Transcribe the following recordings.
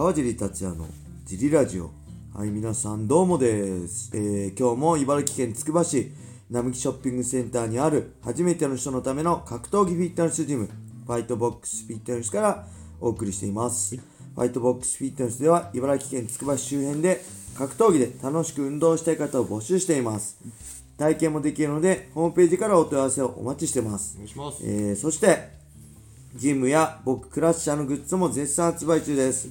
川尻達也のジリラジオ。はい皆さんどうもです、えー今日も茨城県つくば市並木ショッピングセンターにある初めての人のための格闘技フィットネスジムファイトボックスフィットネスからお送りしています、ファイトボックスフィットネスでは茨城県つくば市周辺で格闘技で楽しく運動したい方を募集しています。体験もできるのでホームページからお問い合わせをお待ちしてます。お願いします。えーそしてジムや僕クラッシャーのグッズも絶賛発売中です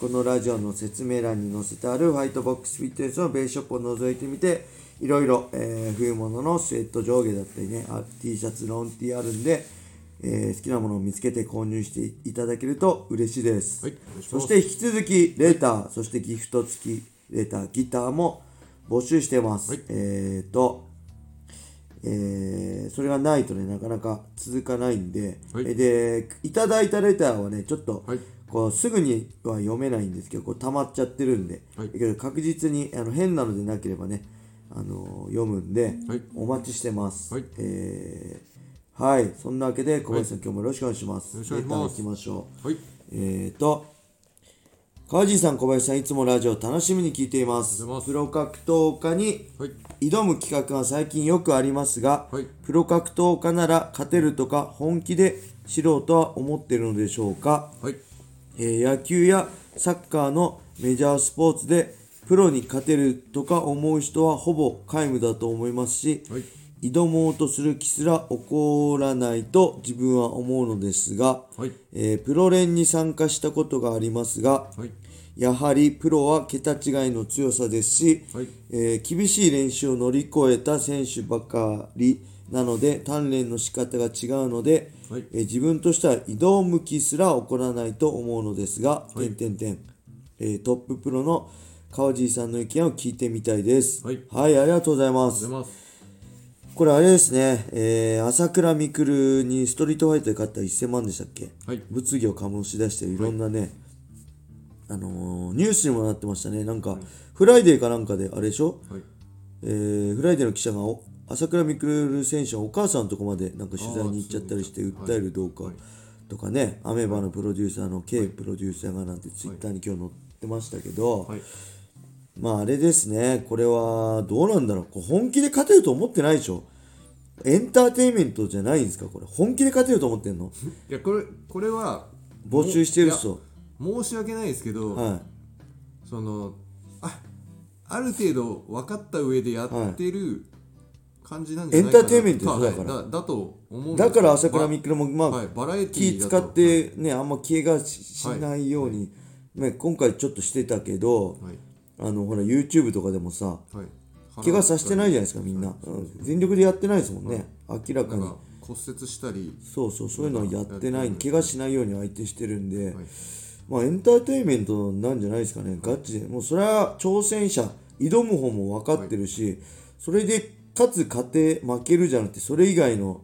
このラジオの説明欄に載せてあるファイトボックスフィットネスのベースショップを覗いてみていろいろ、えー冬物のスウェット上下だったりねあ T シャツロン T あるんで、えー好きなものを見つけて購入していただけると嬉しいです、はいそして引き続きレーター、そしてギフト付きレーターギターも募集してます、はい。えーとえーそれがないとね、なかなか続かないんで、はい。えで、いただいたレターはね、ちょっと、はいこうすぐには読めないんですけど、こう溜まっちゃってるんで、はいだけど確実にあの変なのでなければね、あの読むんで、はいお待ちしてます。はいえーはい、そんなわけで小林さん、今日もよろしくお願いします。よろしくお願いしますレター行きましょう。はい。えーと、川地さん、小林さん、いつもラジオ楽しみに聞いています。ますプロ格闘家にはい。挑む企画が最近よくありますが、はいプロ格闘家なら勝てるとか本気で知ろうとは思っているのでしょうか、はい。えー野球やサッカーのメジャースポーツでプロに勝てるとか思う人はほぼ皆無だと思いますし、はい。挑もうとする気すら起こらないと自分は思うのですが、はい。えープロ連に参加したことがありますが、はい。やはりプロは桁違いの強さですし、はいえー厳しい練習を乗り越えた選手ばかりなので鍛錬の仕方が違うので、はいえー自分としては挑む気すら起こらないと思うのですが、はい点々点えートッププロの川地さんの意見を聞いてみたいです。はいありがとうございまありす。がとうございます。これあれですね、えー朝倉未来にストリートファイターで勝った1000万でしたっけ？はい。物議を醸し出していろんなね、あのーニュースにもなってましたねなんか、フライデーかなんかであれでしょ、はい。えーフライデーの記者がお朝倉未来選手のお母さんのとこまでなんか取材に行っちゃったりして訴える動画はいとかね、アベマのプロデューサーの K プロデューサーがなんてツイッターに今日載ってましたけど、はい。まああれですねこれはどうなんだろうこう本気で勝てると思ってないでしょエンターテインメントじゃないんですか？これ本気で勝てると思ってんの？いや、これ、これは。募集してるい人や申し訳ないですけど、はいその。あ。ある程度分かった上でやってる。感じなんじゃないかな。エンターテインメントですまあはいだから。だだと思うだから朝倉ば未来もまあ、はい、バラエティ気ーだと。使ってねあんま怪我ししないように、ね、今回ちょっとしてたけどはい。あのほら YouTube とかでもさはい。怪我させてないじゃないですかみんな、うん全力でやってないですもんね、明らかに。なんか骨折したり。そうそうそういうのはやってない怪我しないように相手してるんで、はい。まあエンターテインメントなんじゃないですかねガチで。もうそれは挑戦者挑む方も分かってるし、それで勝つ勝て負けるじゃなくてそれ以外の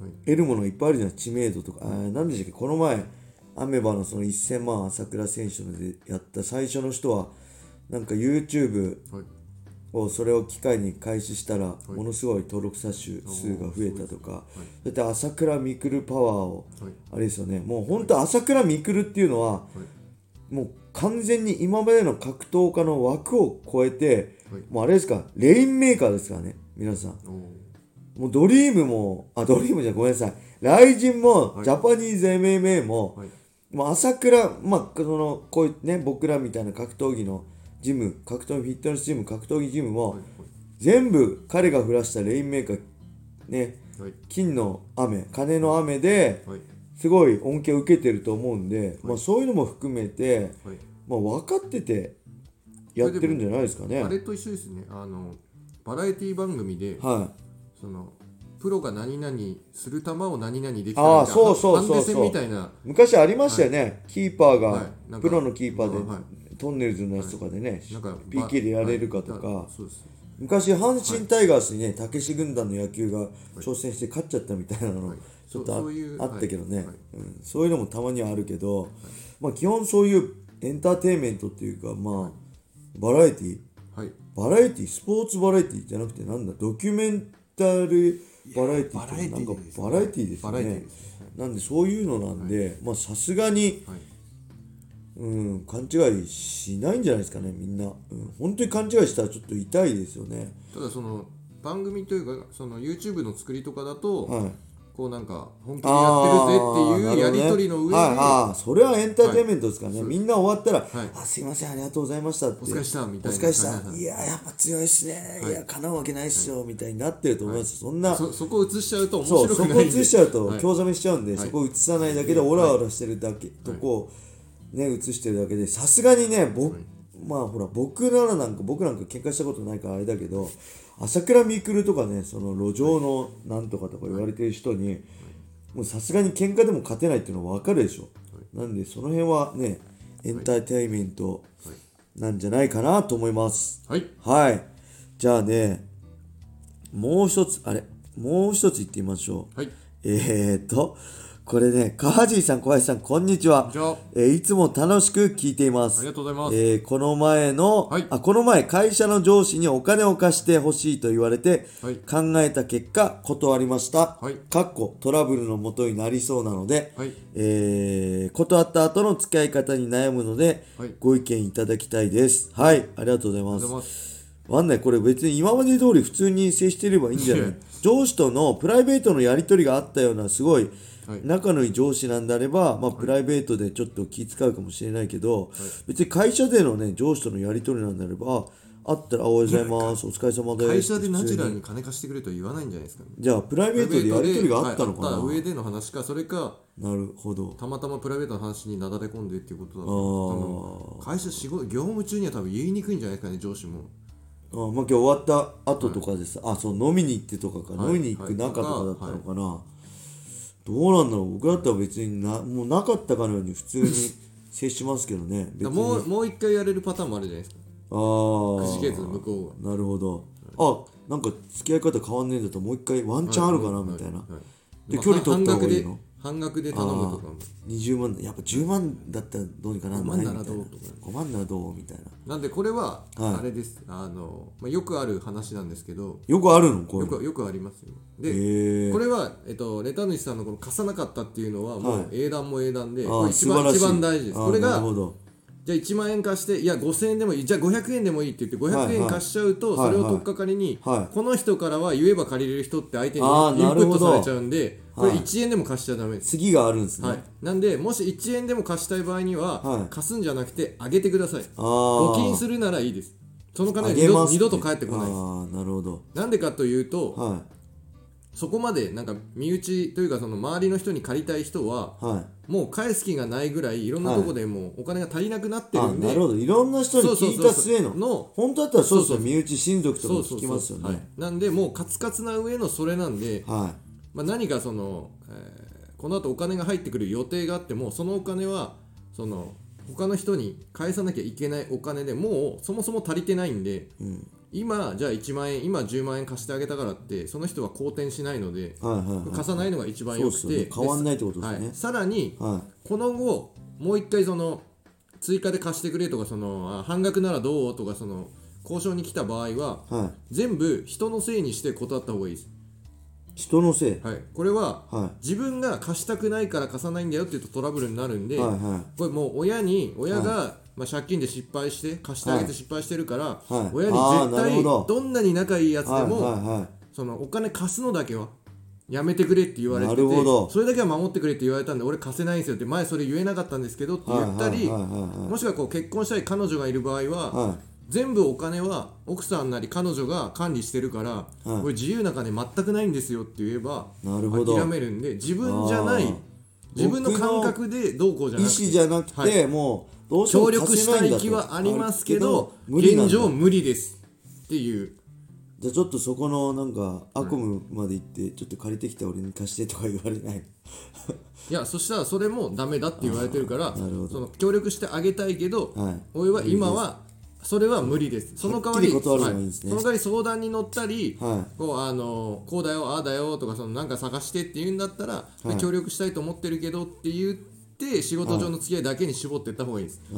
はい。得るものがいっぱいあるじゃない知名度とか。何でしたっけ？この前アメバのその1000万朝倉選手のでやった最初の人はなんか YouTube はい。をそれを機会に開始したらものすごい登録者数数が増えたとか。だって朝倉未来パワーをはい。あれですよね。もう本当朝倉未来っていうのははい。もう完全に今までの格闘家の枠を超えてはい。もうあれですか？レインメーカーですからね皆さん。もう DREAM も、あ、 DREAM じゃごめんなさい。 RIZIN も、はい。 Japanese MMA も、はい。もう朝倉、まあ、その、こういうね、僕らみたいな格闘技のジム、格闘技フィットネスジム、格闘技ジムも、はい全部彼が降らしたレインメーカー、ね、はい。金の雨、金の雨で、はい。すごい恩恵を受けてると思うんで、まあそういうのも含めて、はい。まあ分かっててやってるんじゃないですかね。あれと一緒ですね。あのバラエティ番組ではい。そのプロが何々する球を何々できたあーみたいなそうそうそうそう。みたいな。昔ありましたよね、キーパーが、はい。プロのキーパーで、はトンネルズのやつとかでね、なんか PK でやれるかとか、昔阪神タイガースにねたけし軍団の野球が挑戦して勝っちゃったみたいなの、はい。ちょっとあったけどね、はい。はいうん、そういうのもたまにはあるけど、まあ基本そういうエンターテインメントっていうかまあバラエティはい。バラエティスポーツバラエティじゃなくてなんだドキュメンタリーバラエティってなんかバラエティですよね。ね。なんでそういうのなんでまあさすがにはい。うん、勘違いしないんじゃないですかねみんな、うん、本当に勘違いしたらちょっと痛いですよね。ただその番組というかその YouTube の作りとかだと、はいこうなんか本気でやってるぜっていうやり取りの上で、はい、ああそれはエンターテインメントですからね、はい。みんな終わったら、はい。あすいませんありがとうございましたって。お疲れしたみたいなお疲れした、はいややっぱ強いっすね、はい。い、や叶うわけないっすよ、みたいになってると思います、そんなそそこを映しちゃうと面そうそこ白くないんで。映しちゃうとはい。興ざめしちゃうんで、はい。そこ映さないだけでオラオラしてるだけ、とこをね映してるだけでさすがにね僕、まあほら僕ならなんか僕なんか喧嘩したことないからあれだけど朝倉未来とかねその路上のなんとかとか言われてる人に、もうさすがに喧嘩でも勝てないっていうのは分かるでしょ、なんでその辺はねエンターテインメントなんじゃないかなと思います。はい。はい。じゃあねもう一つあれ？もう一つ言ってみましょう。はい。えー、っと、これね、川尻さん、小林さん、こんにちは。えーいつも楽しく聞いています。ありがとうございます。えーこの前の、はい。あ、この前、会社の上司にお金を貸してほしいと言われて、はい。考えた結果、断りました。はい。かっこトラブルのもとになりそうなので、はい。えー断った後の付き合い方に悩むので、はい。ご意見いただきたいです。はい、ありがとうございあます。りがとうござい。ます。わかんないこれ別に今まで通り普通に接してればいいんじゃない？上司とのプライベートのやり取りがあったようなすごいはい。仲のいい上司なんであれば、まあ、プライベートでちょっと気使うかもしれないけど、別に会社でのね上司とのやり取りなんであればああったら「おはようございます。お疲れ様です」会社でナチュラルに金貸してくれとは言わないんじゃないですかねじゃあプライベートでやり取りがあったのかな、はい上での話かそれかなるほど。たまたまプライベートの話になだれ込んでっていうことだあと会社仕事業務中には多分言いにくいんじゃないですかね上司も。あまあ今日終わった後とかでさ、あそう飲みに行ってとかか、はい。飲みに行く中とかだったのかな、どうなんだろう。僕だったら別になもうなかったかのように普通に 接しますけどね。別に。もうもう一回やれるパターンもあるじゃないですか。ああくじけず向こうが。なるほど。あなんか付き合い方変わんねえんだったらもう一回ワンチャンあるかな、はいみたい。な、でまあ距離取った方がいいの？半額で頼むとかも。20万やっぱ10万だったらどうにかなんない5万なうとか5万ならどうみたいな。なんでこれははい。あれです、あの、まあ、よくある話なんですけど。よくあるの？これよくよくありますよ。で、これは、えっと、レタ主さんのこの貸さなかったっていうのはもはう英断も英断で、あこれー素晴らしい。一番一番大事です。これがじゃあ1万円貸していや5000円でもいい。じゃあ500円でもいいって言って500はいはい。円貸しちゃうとはいそれを取っかかりにはいこの人からは言えば借りれる人って相手にインプットされちゃうんでこれはい。1円でも貸しちゃダメです。次があるんですね、はい、なんでもし1円でも貸したい場合には、はい。貸すんじゃなくてあげてください。あ募金するるならいいです。その金二度二度と返ってこないです。ああなるほど。なんでかというと、はそこまでなんか身内というかその周りの人に借りたい人はいはい。もう返す気がないぐらいいろんなとこでもうお金が足りなくなってるあんで、なるほど。いろんな人に聞いた末のの本当だったらそうそう身内親族とかもそうそう聞きますよはい。ねなんでもうカツカツな上のそれなんで、はまあ、何かその、えーこの後お金が入ってくる予定があってもそのお金はその他の人に返さなきゃいけないお金でもうそもそも足りてないんで、今じゃあ1万円今10万円貸してあげたからってその人は好転しないのでいはいはいはい。貸さないのが一番よくて、ね。変わんないってことですね。はい、さらにはこの後もう一回その追加で貸してくれとかそのあ半額ならどうとかその交渉に来た場合はいはい。全部人のせいにして断った方がいいです、人のせい。はい、これはは自分が貸したくないから貸さないんだよって言うとトラブルになるんで、いはい。はこれもう親に親が、まあ、借金で失敗して貸してあげて失敗してるから、はい。親に絶対ど。どんなに仲いいやついはいでも、はいはい。そのお金貸すのだけはやめてくれって言われててそれだけは守ってくれって言われたんで俺貸せないんですよって前それ言えなかったんですけどって言ったり、はいはいはいはい。もしくはこう結婚したい彼女がいる場合は、はい全部お金は奥さんなり彼女が管理してるから、はい。これ自由な金全くないんですよって言えば諦めるんで自分じゃない自分の感覚でどうこうじゃ意なくて思じゃなくて、はい。もうどうしても協力したい気はありますけど現状無理ですっていう。じゃあちょっとそこのなんか悪夢まで行ってちょっと借りてきた俺に貸してとか言われない。いやそしたらそれもダメだって言われてるからその協力してあげたいけど、はい。俺は今はそれは無理です。その代わりその代わり相談に乗ったり、はこうあのこうだよああだよとかそのなんか探してって言うんだったら、はい。協力したいと思ってるけどって言って仕事上の付き合いだけに絞っていった方がいいです、で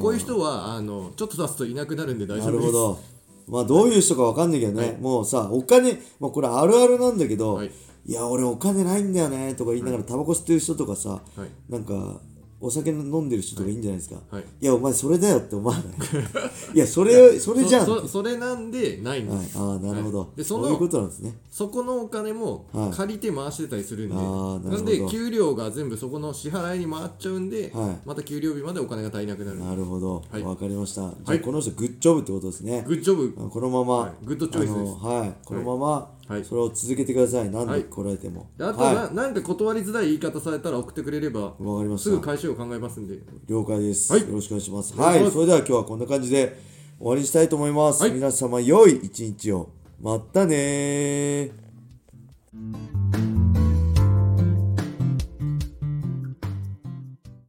こういう人はあのちょっと経つといなくなるんで大な丈夫です。まあどういう人かわかんないけどね、もうさお金、まあ、これあるあるなんだけど、はい。い、や俺お金ないんだよねとか言いながらタバコ吸ってる人とかさ、はい。なんかお酒飲んでる人とかいいんじゃないですか、はい。い、やお前それだよって思わない？いやそれそれじゃん。そそそれなんでないんです、はい、ああなるほど、はい。でそのそういうことなんですね。そこのお金もはい。借りて回してたりするんで、あーなるほど。んで給料が全部そこの支払いに回っちゃうんで、はい。また給料日までお金が足りなくなる。なるほど。わ、はい。かりました。じゃあ、はいこの人グッジョブってことですね。グッジョブ。あこのまま、はい。グッドチョイスです。はい。このまま、はい。それを続けてください。何ではい。来られても、であとはな,、なんか断りづらい言い方されたら送ってくれればいわかりましすぐた返しを考えますんで。了解です、はい。よろしくお願いします。はい。それでは今日はこんな感じで終わりにしたいと思います、はい。皆様良い一日を。またねー